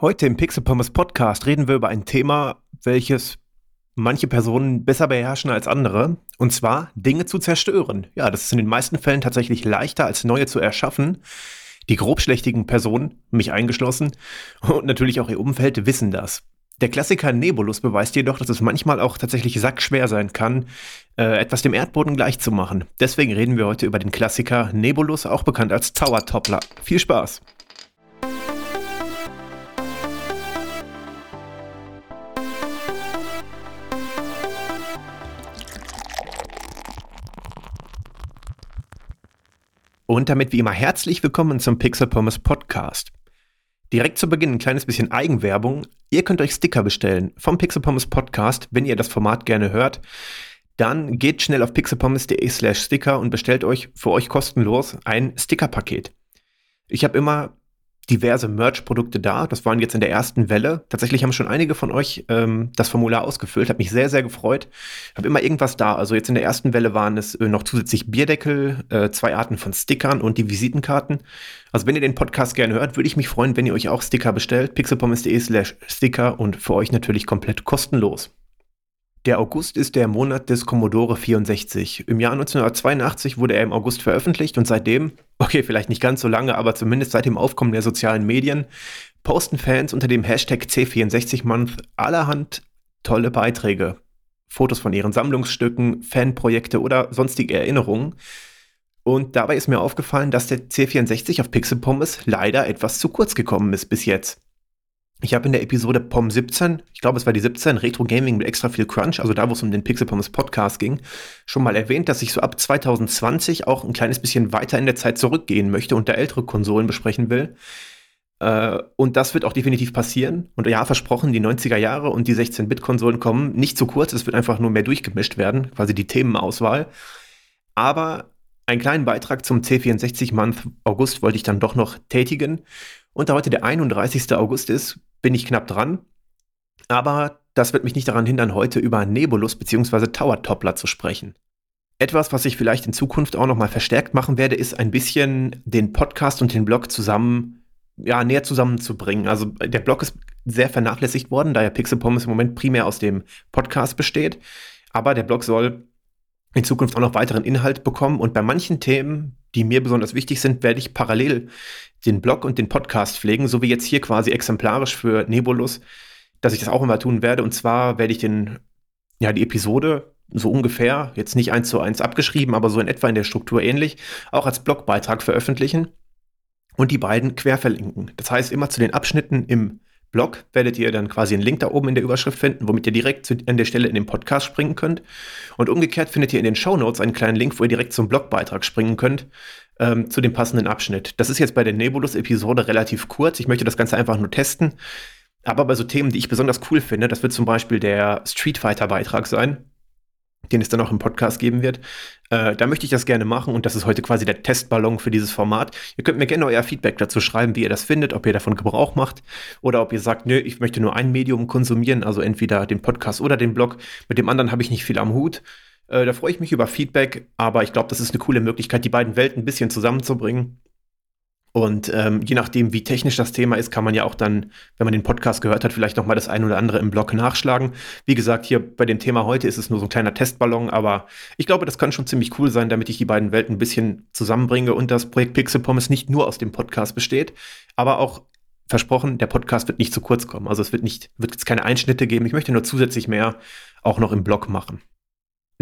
Heute im Pixel Pommes Podcast reden wir über ein Thema, welches manche Personen besser beherrschen als andere, und zwar Dinge zu zerstören. Ja, das ist in den meisten Fällen tatsächlich leichter als neue zu erschaffen. Die grobschlächtigen Personen, mich eingeschlossen, und natürlich auch ihr Umfeld wissen das. Der Klassiker Nebulus beweist jedoch, dass es manchmal auch tatsächlich sackschwer sein kann, äh, etwas dem Erdboden gleichzumachen. Deswegen reden wir heute über den Klassiker Nebulus, auch bekannt als Tower Toppler. Viel Spaß! Und damit wie immer herzlich willkommen zum Pixel Pommes Podcast. Direkt zu Beginn ein kleines bisschen Eigenwerbung. Ihr könnt euch Sticker bestellen vom Pixel Pommes Podcast, wenn ihr das Format gerne hört. Dann geht schnell auf pixelpommes.de slash Sticker und bestellt euch für euch kostenlos ein Stickerpaket. Ich habe immer diverse Merch-Produkte da. Das waren jetzt in der ersten Welle. Tatsächlich haben schon einige von euch ähm, das Formular ausgefüllt. Hat mich sehr, sehr gefreut. Habe immer irgendwas da. Also jetzt in der ersten Welle waren es äh, noch zusätzlich Bierdeckel, äh, zwei Arten von Stickern und die Visitenkarten. Also wenn ihr den Podcast gerne hört, würde ich mich freuen, wenn ihr euch auch Sticker bestellt. pixelpommes.de slash Sticker und für euch natürlich komplett kostenlos. Der August ist der Monat des Commodore 64. Im Jahr 1982 wurde er im August veröffentlicht und seitdem, okay, vielleicht nicht ganz so lange, aber zumindest seit dem Aufkommen der sozialen Medien, posten Fans unter dem Hashtag C64Month allerhand tolle Beiträge. Fotos von ihren Sammlungsstücken, Fanprojekte oder sonstige Erinnerungen. Und dabei ist mir aufgefallen, dass der C64 auf Pixel Pommes leider etwas zu kurz gekommen ist bis jetzt. Ich habe in der Episode POM 17, ich glaube es war die 17, Retro Gaming mit extra viel Crunch, also da, wo es um den Pixel Pommes Podcast ging, schon mal erwähnt, dass ich so ab 2020 auch ein kleines bisschen weiter in der Zeit zurückgehen möchte und da ältere Konsolen besprechen will. Äh, und das wird auch definitiv passieren. Und ja, versprochen, die 90er Jahre und die 16-Bit-Konsolen kommen nicht zu kurz, es wird einfach nur mehr durchgemischt werden, quasi die Themenauswahl. Aber einen kleinen Beitrag zum C64-Month August wollte ich dann doch noch tätigen. Und da heute der 31. August ist, bin ich knapp dran. Aber das wird mich nicht daran hindern, heute über Nebulus bzw. Tower Toppler zu sprechen. Etwas, was ich vielleicht in Zukunft auch nochmal verstärkt machen werde, ist ein bisschen den Podcast und den Blog zusammen, ja, näher zusammenzubringen. Also der Blog ist sehr vernachlässigt worden, da ja Pixel Pommes im Moment primär aus dem Podcast besteht. Aber der Blog soll in Zukunft auch noch weiteren Inhalt bekommen. Und bei manchen Themen, die mir besonders wichtig sind, werde ich parallel den Blog und den Podcast pflegen, so wie jetzt hier quasi exemplarisch für Nebulus, dass ich das auch immer tun werde. Und zwar werde ich den, ja, die Episode so ungefähr, jetzt nicht eins zu eins abgeschrieben, aber so in etwa in der Struktur ähnlich, auch als Blogbeitrag veröffentlichen und die beiden quer verlinken. Das heißt, immer zu den Abschnitten im Blog werdet ihr dann quasi einen Link da oben in der Überschrift finden, womit ihr direkt zu, an der Stelle in den Podcast springen könnt. Und umgekehrt findet ihr in den Show Notes einen kleinen Link, wo ihr direkt zum Blogbeitrag springen könnt, ähm, zu dem passenden Abschnitt. Das ist jetzt bei der Nebulus-Episode relativ kurz. Ich möchte das Ganze einfach nur testen. Aber bei so Themen, die ich besonders cool finde, das wird zum Beispiel der Street Fighter-Beitrag sein den es dann auch im Podcast geben wird. Äh, da möchte ich das gerne machen und das ist heute quasi der Testballon für dieses Format. Ihr könnt mir gerne euer Feedback dazu schreiben, wie ihr das findet, ob ihr davon Gebrauch macht oder ob ihr sagt, nö, ich möchte nur ein Medium konsumieren, also entweder den Podcast oder den Blog. Mit dem anderen habe ich nicht viel am Hut. Äh, da freue ich mich über Feedback, aber ich glaube, das ist eine coole Möglichkeit, die beiden Welten ein bisschen zusammenzubringen. Und ähm, je nachdem, wie technisch das Thema ist, kann man ja auch dann, wenn man den Podcast gehört hat, vielleicht noch mal das ein oder andere im Blog nachschlagen. Wie gesagt, hier bei dem Thema heute ist es nur so ein kleiner Testballon, aber ich glaube, das kann schon ziemlich cool sein, damit ich die beiden Welten ein bisschen zusammenbringe und das Projekt Pixel Pommes nicht nur aus dem Podcast besteht, aber auch versprochen, der Podcast wird nicht zu kurz kommen. Also es wird nicht, wird jetzt keine Einschnitte geben. Ich möchte nur zusätzlich mehr auch noch im Blog machen.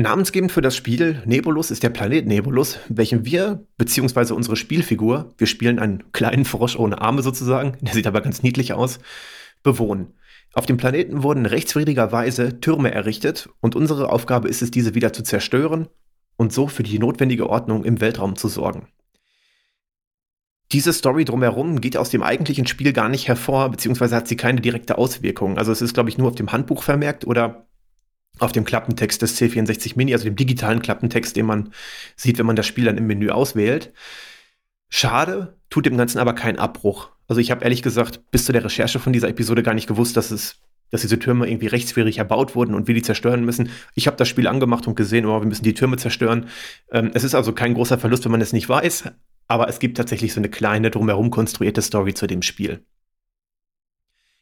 Namensgebend für das Spiel Nebulus ist der Planet Nebulus, welchen wir, beziehungsweise unsere Spielfigur, wir spielen einen kleinen Frosch ohne Arme sozusagen, der sieht aber ganz niedlich aus, bewohnen. Auf dem Planeten wurden rechtswidrigerweise Türme errichtet und unsere Aufgabe ist es, diese wieder zu zerstören und so für die notwendige Ordnung im Weltraum zu sorgen. Diese Story drumherum geht aus dem eigentlichen Spiel gar nicht hervor, beziehungsweise hat sie keine direkte Auswirkung. Also es ist, glaube ich, nur auf dem Handbuch vermerkt oder auf dem Klappentext des C64 Mini, also dem digitalen Klappentext, den man sieht, wenn man das Spiel dann im Menü auswählt. Schade, tut dem Ganzen aber keinen Abbruch. Also ich habe ehrlich gesagt bis zu der Recherche von dieser Episode gar nicht gewusst, dass es dass diese Türme irgendwie rechtswidrig erbaut wurden und wir die zerstören müssen. Ich habe das Spiel angemacht und gesehen, oh, wir müssen die Türme zerstören. Ähm, es ist also kein großer Verlust, wenn man es nicht weiß, aber es gibt tatsächlich so eine kleine drumherum konstruierte Story zu dem Spiel.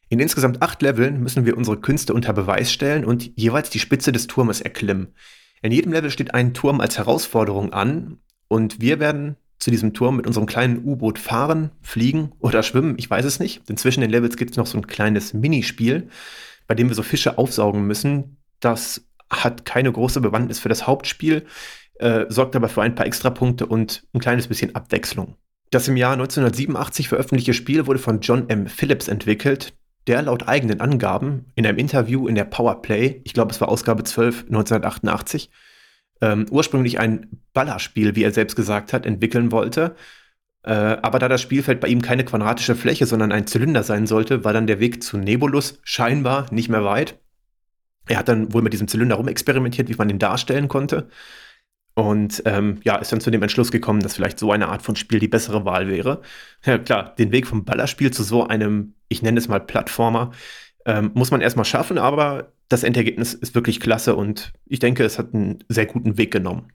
In insgesamt acht Leveln müssen wir unsere Künste unter Beweis stellen und jeweils die Spitze des Turmes erklimmen. In jedem Level steht ein Turm als Herausforderung an und wir werden zu diesem Turm mit unserem kleinen U-Boot fahren, fliegen oder schwimmen, ich weiß es nicht. Denn zwischen den Levels gibt es noch so ein kleines Minispiel, bei dem wir so Fische aufsaugen müssen. Das hat keine große Bewandtnis für das Hauptspiel, äh, sorgt aber für ein paar Extrapunkte und ein kleines bisschen Abwechslung. Das im Jahr 1987 veröffentlichte Spiel wurde von John M. Phillips entwickelt, der laut eigenen Angaben in einem Interview in der Powerplay, ich glaube es war Ausgabe 12 1988, ähm, ursprünglich ein Ballerspiel, wie er selbst gesagt hat, entwickeln wollte. Äh, aber da das Spielfeld bei ihm keine quadratische Fläche, sondern ein Zylinder sein sollte, war dann der Weg zu Nebulus scheinbar nicht mehr weit. Er hat dann wohl mit diesem Zylinder rumexperimentiert, wie man den darstellen konnte. Und ähm, ja, ist dann zu dem Entschluss gekommen, dass vielleicht so eine Art von Spiel die bessere Wahl wäre. Ja, klar, den Weg vom Ballerspiel zu so einem, ich nenne es mal Plattformer, ähm, muss man erstmal schaffen, aber das Endergebnis ist wirklich klasse und ich denke, es hat einen sehr guten Weg genommen.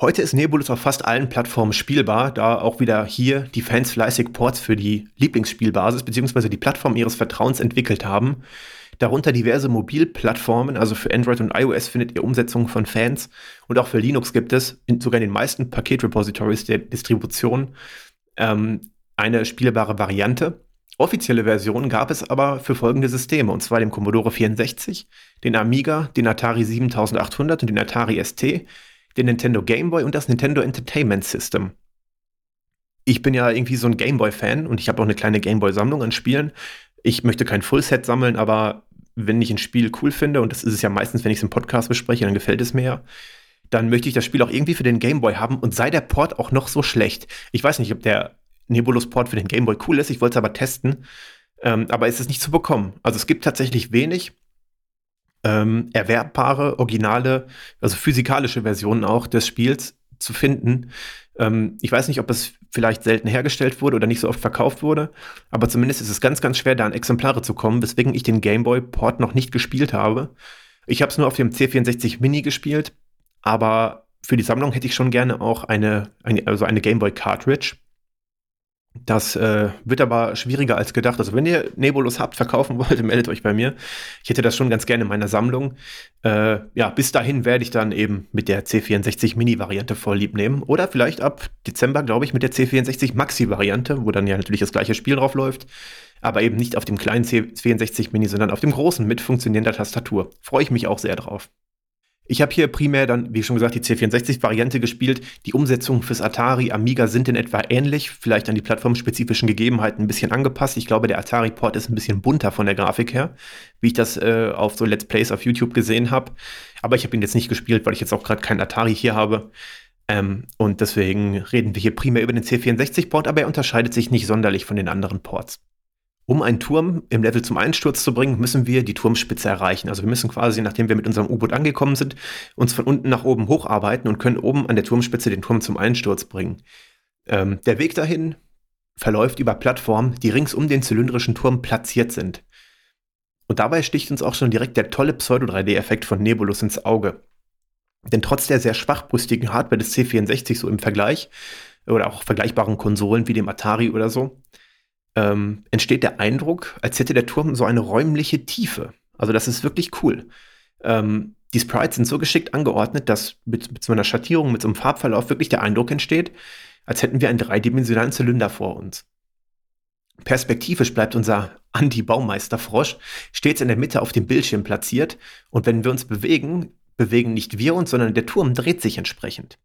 Heute ist Nebulus auf fast allen Plattformen spielbar, da auch wieder hier die Fans fleißig Ports für die Lieblingsspielbasis bzw. die Plattform ihres Vertrauens entwickelt haben. Darunter diverse Mobilplattformen, also für Android und iOS findet ihr Umsetzungen von Fans und auch für Linux gibt es in, sogar in den meisten Paketrepositories der Distribution ähm, eine spielbare Variante. Offizielle Versionen gab es aber für folgende Systeme, und zwar den Commodore 64, den Amiga, den Atari 7800 und den Atari ST, den Nintendo Game Boy und das Nintendo Entertainment System. Ich bin ja irgendwie so ein Game Boy-Fan und ich habe auch eine kleine Game Boy-Sammlung an Spielen. Ich möchte kein Fullset sammeln, aber wenn ich ein Spiel cool finde, und das ist es ja meistens, wenn ich es im Podcast bespreche, dann gefällt es mir ja, dann möchte ich das Spiel auch irgendwie für den Game Boy haben und sei der Port auch noch so schlecht. Ich weiß nicht, ob der Nebulus-Port für den Game Boy cool ist, ich wollte es aber testen, ähm, aber es ist nicht zu bekommen. Also es gibt tatsächlich wenig ähm, erwerbbare, originale, also physikalische Versionen auch des Spiels zu finden. Ähm, ich weiß nicht, ob es vielleicht selten hergestellt wurde oder nicht so oft verkauft wurde, aber zumindest ist es ganz, ganz schwer, da an Exemplare zu kommen, weswegen ich den Game Boy Port noch nicht gespielt habe. Ich habe es nur auf dem C64 Mini gespielt, aber für die Sammlung hätte ich schon gerne auch eine, eine also eine Game Boy Cartridge. Das äh, wird aber schwieriger als gedacht. Also wenn ihr Nebulus habt, verkaufen wollt, meldet euch bei mir. Ich hätte das schon ganz gerne in meiner Sammlung. Äh, ja, bis dahin werde ich dann eben mit der C64 Mini-Variante voll lieb nehmen. Oder vielleicht ab Dezember, glaube ich, mit der C64 Maxi-Variante, wo dann ja natürlich das gleiche Spiel drauf läuft. Aber eben nicht auf dem kleinen C64 Mini, sondern auf dem großen mit funktionierender Tastatur. Freue ich mich auch sehr drauf. Ich habe hier primär dann, wie schon gesagt, die C64-Variante gespielt. Die Umsetzungen fürs Atari, Amiga sind in etwa ähnlich, vielleicht an die plattformspezifischen Gegebenheiten ein bisschen angepasst. Ich glaube, der Atari-Port ist ein bisschen bunter von der Grafik her, wie ich das äh, auf so Let's Plays auf YouTube gesehen habe. Aber ich habe ihn jetzt nicht gespielt, weil ich jetzt auch gerade keinen Atari hier habe. Ähm, und deswegen reden wir hier primär über den C64-Port, aber er unterscheidet sich nicht sonderlich von den anderen Ports. Um einen Turm im Level zum Einsturz zu bringen, müssen wir die Turmspitze erreichen. Also wir müssen quasi, nachdem wir mit unserem U-Boot angekommen sind, uns von unten nach oben hocharbeiten und können oben an der Turmspitze den Turm zum Einsturz bringen. Ähm, der Weg dahin verläuft über Plattformen, die rings um den zylindrischen Turm platziert sind. Und dabei sticht uns auch schon direkt der tolle Pseudo-3D-Effekt von Nebulus ins Auge. Denn trotz der sehr schwachbrüstigen Hardware des C64 so im Vergleich, oder auch vergleichbaren Konsolen wie dem Atari oder so, ähm, entsteht der Eindruck, als hätte der Turm so eine räumliche Tiefe. Also das ist wirklich cool. Ähm, die Sprites sind so geschickt angeordnet, dass mit, mit so einer Schattierung, mit so einem Farbverlauf wirklich der Eindruck entsteht, als hätten wir einen dreidimensionalen Zylinder vor uns. Perspektivisch bleibt unser Anti-Baumeister-Frosch stets in der Mitte auf dem Bildschirm platziert und wenn wir uns bewegen, bewegen nicht wir uns, sondern der Turm dreht sich entsprechend.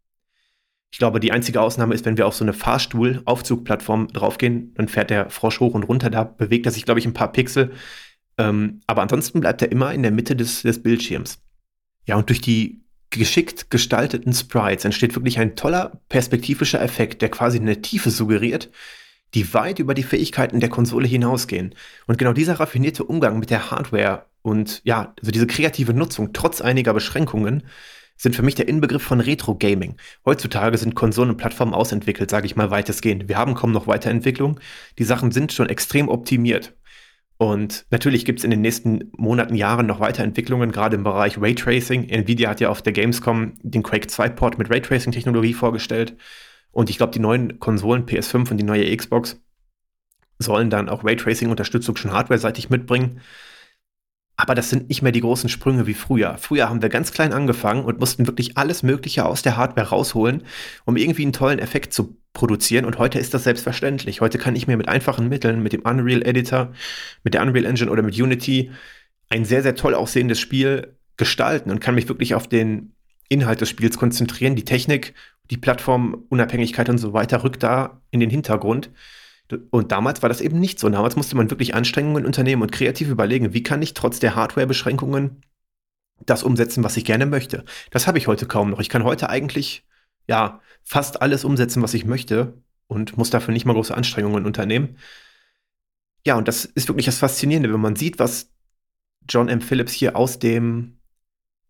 Ich glaube, die einzige Ausnahme ist, wenn wir auf so eine Fahrstuhl-Aufzugplattform draufgehen, dann fährt der Frosch hoch und runter. Da bewegt er sich, glaube ich, ein paar Pixel. Ähm, aber ansonsten bleibt er immer in der Mitte des, des Bildschirms. Ja, und durch die geschickt gestalteten Sprites entsteht wirklich ein toller perspektivischer Effekt, der quasi eine Tiefe suggeriert, die weit über die Fähigkeiten der Konsole hinausgehen. Und genau dieser raffinierte Umgang mit der Hardware und ja, also diese kreative Nutzung trotz einiger Beschränkungen sind für mich der Inbegriff von Retro-Gaming. Heutzutage sind Konsolen und Plattformen ausentwickelt, sage ich mal weitestgehend. Wir haben kaum noch Weiterentwicklung. Die Sachen sind schon extrem optimiert. Und natürlich gibt es in den nächsten Monaten, Jahren noch Weiterentwicklungen, gerade im Bereich Raytracing. Nvidia hat ja auf der Gamescom den Quake 2-Port mit Raytracing-Technologie vorgestellt. Und ich glaube, die neuen Konsolen PS5 und die neue Xbox sollen dann auch Raytracing-Unterstützung schon hardware-seitig mitbringen. Aber das sind nicht mehr die großen Sprünge wie früher. Früher haben wir ganz klein angefangen und mussten wirklich alles Mögliche aus der Hardware rausholen, um irgendwie einen tollen Effekt zu produzieren. Und heute ist das selbstverständlich. Heute kann ich mir mit einfachen Mitteln, mit dem Unreal Editor, mit der Unreal Engine oder mit Unity ein sehr, sehr toll aussehendes Spiel gestalten und kann mich wirklich auf den Inhalt des Spiels konzentrieren. Die Technik, die Plattformunabhängigkeit und so weiter rückt da in den Hintergrund. Und damals war das eben nicht so. Damals musste man wirklich Anstrengungen unternehmen und kreativ überlegen, wie kann ich trotz der Hardware-Beschränkungen das umsetzen, was ich gerne möchte. Das habe ich heute kaum noch. Ich kann heute eigentlich ja fast alles umsetzen, was ich möchte und muss dafür nicht mal große Anstrengungen unternehmen. Ja, und das ist wirklich das Faszinierende, wenn man sieht, was John M. Phillips hier aus dem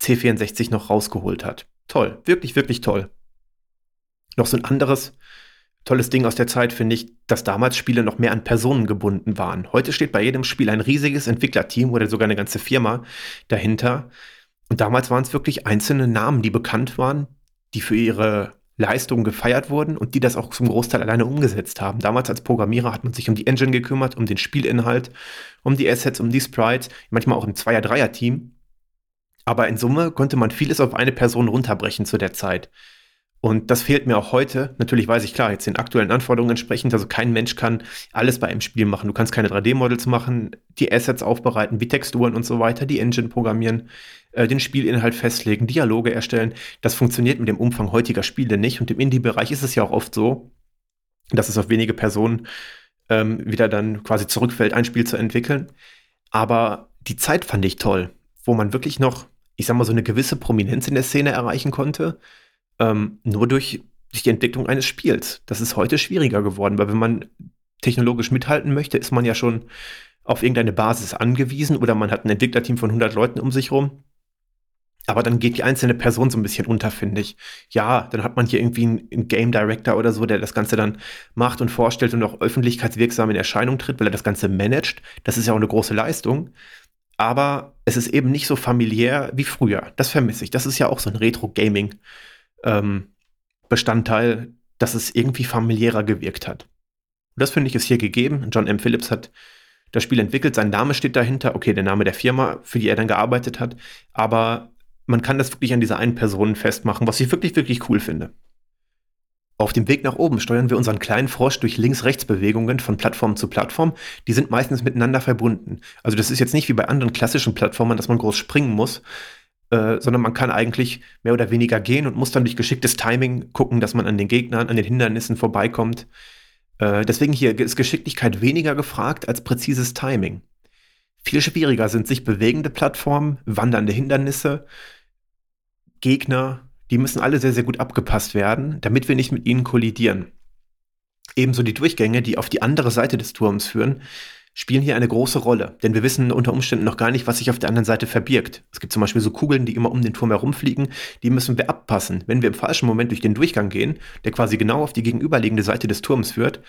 C64 noch rausgeholt hat. Toll, wirklich, wirklich toll. Noch so ein anderes tolles Ding aus der Zeit finde ich, dass damals Spiele noch mehr an Personen gebunden waren. Heute steht bei jedem Spiel ein riesiges Entwicklerteam oder sogar eine ganze Firma dahinter. Und damals waren es wirklich einzelne Namen, die bekannt waren, die für ihre Leistungen gefeiert wurden und die das auch zum Großteil alleine umgesetzt haben. Damals als Programmierer hat man sich um die Engine gekümmert, um den Spielinhalt, um die Assets, um die Sprites, manchmal auch im Zweier-Dreier-Team. Aber in Summe konnte man vieles auf eine Person runterbrechen zu der Zeit. Und das fehlt mir auch heute. Natürlich weiß ich klar, jetzt den aktuellen Anforderungen entsprechend. Also kein Mensch kann alles bei einem Spiel machen. Du kannst keine 3D-Models machen, die Assets aufbereiten, wie Texturen und so weiter, die Engine programmieren, äh, den Spielinhalt festlegen, Dialoge erstellen. Das funktioniert mit dem Umfang heutiger Spiele nicht. Und im Indie-Bereich ist es ja auch oft so, dass es auf wenige Personen ähm, wieder dann quasi zurückfällt, ein Spiel zu entwickeln. Aber die Zeit fand ich toll, wo man wirklich noch, ich sag mal, so eine gewisse Prominenz in der Szene erreichen konnte ähm, nur durch, durch die Entwicklung eines Spiels. Das ist heute schwieriger geworden, weil wenn man technologisch mithalten möchte, ist man ja schon auf irgendeine Basis angewiesen oder man hat ein Entwicklerteam von 100 Leuten um sich rum. Aber dann geht die einzelne Person so ein bisschen unter, finde ich. Ja, dann hat man hier irgendwie einen, Game Director oder so, der das Ganze dann macht und vorstellt und auch öffentlichkeitswirksam in Erscheinung tritt, weil er das Ganze managt. Das ist ja auch eine große Leistung. Aber es ist eben nicht so familiär wie früher. Das vermisse ich. Das ist ja auch so ein Retro-Gaming ähm, Bestandteil, dass es irgendwie familiärer gewirkt hat. Und das finde ich ist hier gegeben. John M. Phillips hat das Spiel entwickelt, sein Name steht dahinter, okay, der Name der Firma, für die er dann gearbeitet hat, aber man kann das wirklich an dieser einen Person festmachen, was ich wirklich, wirklich cool finde. Auf dem Weg nach oben steuern wir unseren kleinen Frosch durch Links-Rechts-Bewegungen von Plattform zu Plattform. Die sind meistens miteinander verbunden. Also das ist jetzt nicht wie bei anderen klassischen Plattformen, dass man groß springen muss, äh, sondern man kann eigentlich mehr oder weniger gehen und muss dann durch geschicktes Timing gucken, dass man an den Gegnern, an den Hindernissen vorbeikommt. Äh, deswegen hier ist Geschicklichkeit weniger gefragt als präzises Timing. Viel schwieriger sind sich bewegende Plattformen, wandernde Hindernisse, Gegner, die müssen alle sehr, sehr gut abgepasst werden, damit wir nicht mit ihnen kollidieren. Ebenso die Durchgänge, die auf die andere Seite des Turms führen, spielen hier eine große Rolle, denn wir wissen unter Umständen noch gar nicht, was sich auf der anderen Seite verbirgt. Es gibt zum Beispiel so Kugeln, die immer um den Turm herumfliegen, die müssen wir abpassen. Wenn wir im falschen Moment durch den Durchgang gehen, der quasi genau auf die gegenüberliegende Seite des Turms führt,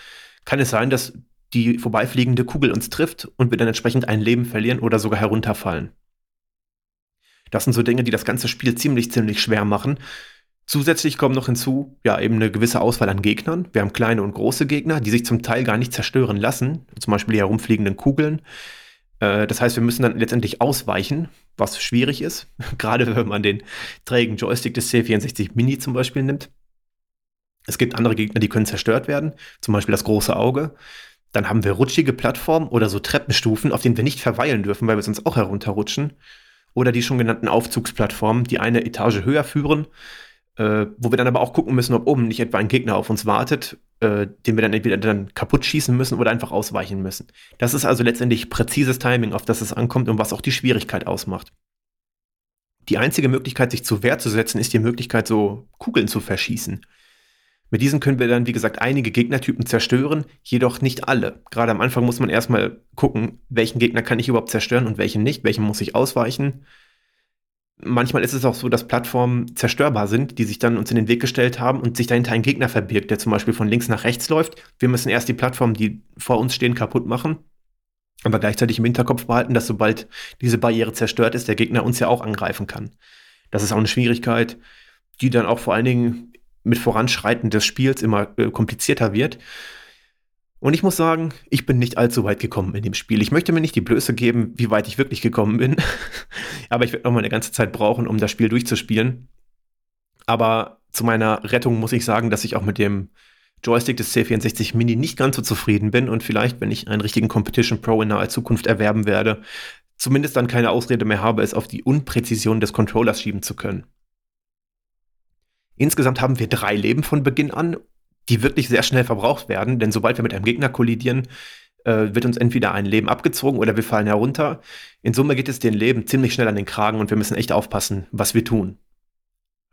kann es sein, dass die vorbeifliegende Kugel uns trifft und wir dann entsprechend ein Leben verlieren oder sogar herunterfallen. Das sind so Dinge, die das ganze Spiel ziemlich, ziemlich schwer machen. Zusätzlich kommen noch hinzu, ja, eben eine gewisse Auswahl an Gegnern. Wir haben kleine und große Gegner, die sich zum Teil gar nicht zerstören lassen, zum Beispiel die herumfliegenden Kugeln. Äh, das heißt, wir müssen dann letztendlich ausweichen, was schwierig ist, gerade wenn man den trägen Joystick des C64 Mini zum Beispiel nimmt. Es gibt andere Gegner, die können zerstört werden, zum Beispiel das große Auge. Dann haben wir rutschige Plattformen oder so Treppenstufen, auf denen wir nicht verweilen dürfen, weil wir sonst auch herunterrutschen. Oder die schon genannten Aufzugsplattformen, die eine Etage höher führen äh, wo wir dann aber auch gucken müssen, ob oben nicht etwa ein Gegner auf uns wartet, äh, den wir dann entweder dann kaputt schießen müssen oder einfach ausweichen müssen. Das ist also letztendlich präzises Timing, auf das es ankommt und was auch die Schwierigkeit ausmacht. Die einzige Möglichkeit, sich zur Wehr zu setzen, ist die Möglichkeit, so Kugeln zu verschießen. Mit diesen können wir dann, wie gesagt, einige Gegnertypen zerstören, jedoch nicht alle. Gerade am Anfang muss man erstmal gucken, welchen Gegner kann ich überhaupt zerstören und welchen nicht, welchen muss ich ausweichen manchmal ist es auch so, dass Plattformen zerstörbar sind, die sich dann uns in den Weg gestellt haben und sich dahinter ein Gegner verbirgt, der zum Beispiel von links nach rechts läuft. Wir müssen erst die Plattformen, die vor uns stehen, kaputt machen. Aber gleichzeitig im Hinterkopf behalten, dass sobald diese Barriere zerstört ist, der Gegner uns ja auch angreifen kann. Das ist auch eine Schwierigkeit, die dann auch vor allen Dingen mit Voranschreiten des Spiels immer äh, komplizierter wird. Und ich muss sagen, ich bin nicht allzu weit gekommen in dem Spiel. Ich möchte mir nicht die Blöße geben, wie weit ich wirklich gekommen bin. Aber ich werde noch mal eine ganze Zeit brauchen, um das Spiel durchzuspielen. Aber zu meiner Rettung muss ich sagen, dass ich auch mit dem Joystick des C64 Mini nicht ganz so zufrieden bin und vielleicht, wenn ich einen richtigen Competition Pro in naher Zukunft erwerben werde, zumindest dann keine Ausrede mehr habe, es auf die Unpräzision des Controllers schieben zu können. Insgesamt haben wir drei Leben von Beginn an die wirklich sehr schnell verbraucht werden, denn sobald wir mit einem Gegner kollidieren, äh, wird uns entweder ein Leben abgezogen oder wir fallen herunter. In Summe geht es den Leben ziemlich schnell an den Kragen und wir müssen echt aufpassen, was wir tun.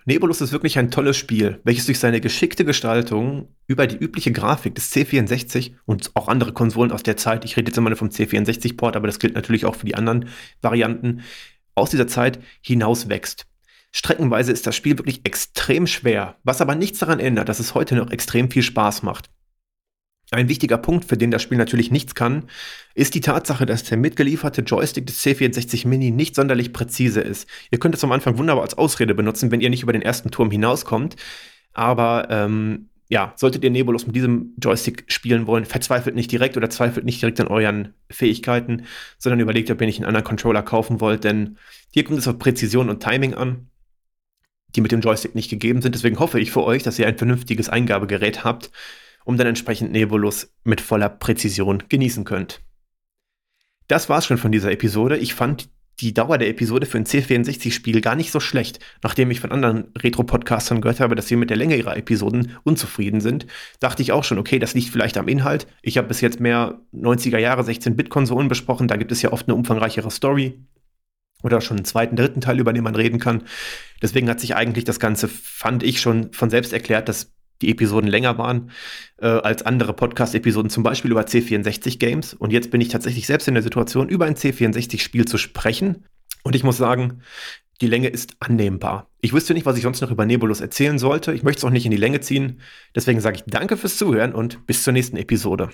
Nebulus ist wirklich ein tolles Spiel, welches durch seine geschickte Gestaltung über die übliche Grafik des C64 und auch andere Konsolen aus der Zeit, ich rede jetzt immer nur vom C64-Port, aber das gilt natürlich auch für die anderen Varianten, aus dieser Zeit hinaus wächst. Streckenweise ist das Spiel wirklich extrem schwer, was aber nichts daran ändert, dass es heute noch extrem viel Spaß macht. Ein wichtiger Punkt, für den das Spiel natürlich nichts kann, ist die Tatsache, dass der mitgelieferte Joystick des C64 Mini nicht sonderlich präzise ist. Ihr könnt es am Anfang wunderbar als Ausrede benutzen, wenn ihr nicht über den ersten Turm hinauskommt. Aber ähm, ja, solltet ihr Nebulus mit diesem Joystick spielen wollen, verzweifelt nicht direkt oder zweifelt nicht direkt an euren Fähigkeiten, sondern überlegt, ob ihr nicht einen anderen Controller kaufen wollt, denn hier kommt es auf Präzision und Timing an die mit dem Joystick nicht gegeben sind. Deswegen hoffe ich für euch, dass ihr ein vernünftiges Eingabegerät habt, um dann entsprechend Nebulus mit voller Präzision genießen könnt. Das war's schon von dieser Episode. Ich fand die Dauer der Episode für ein C64-Spiel gar nicht so schlecht. Nachdem ich von anderen Retro-Podcastern gehört habe, dass sie mit der Länge ihrer Episoden unzufrieden sind, dachte ich auch schon, okay, das liegt vielleicht am Inhalt. Ich habe bis jetzt mehr 90er Jahre 16-Bit-Konsolen besprochen, da gibt es ja oft eine umfangreichere Story oder schon einen zweiten, dritten Teil, über den man reden kann. Deswegen hat sich eigentlich das Ganze, fand ich schon von selbst erklärt, dass die Episoden länger waren äh, als andere Podcast-Episoden, zum Beispiel über C64-Games. Und jetzt bin ich tatsächlich selbst in der Situation, über ein C64-Spiel zu sprechen. Und ich muss sagen, die Länge ist annehmbar. Ich wüsste nicht, was ich sonst noch über Nebulus erzählen sollte. Ich möchte es auch nicht in die Länge ziehen. Deswegen sage ich danke fürs Zuhören und bis zur nächsten Episode.